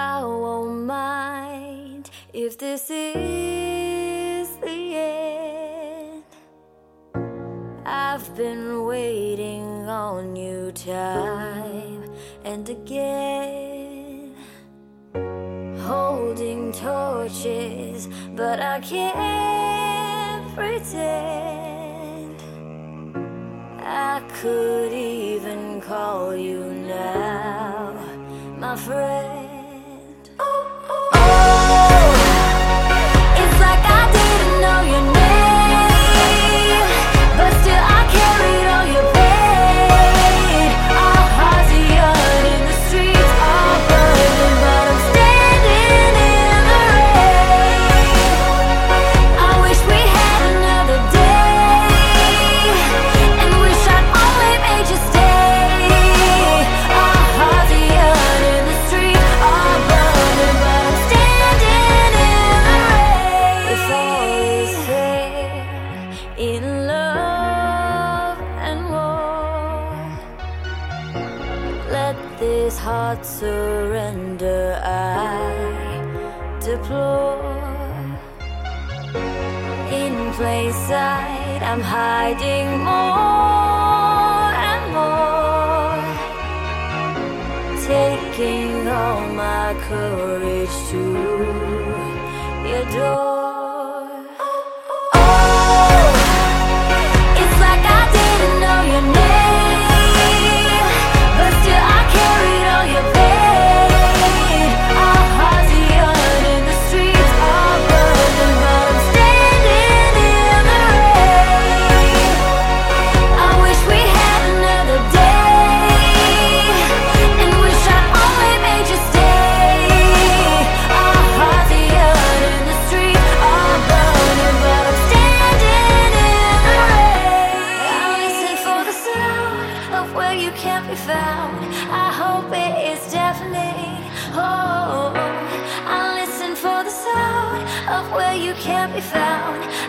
I won't mind if this is the end. I've been waiting on you time and again, holding torches, but I can't pretend. I could even call you now, my friend. in love and war. Let this heart surrender, I deplore. In plain sight, I'm hiding more and more. Taking all my courage to your door. can't be found.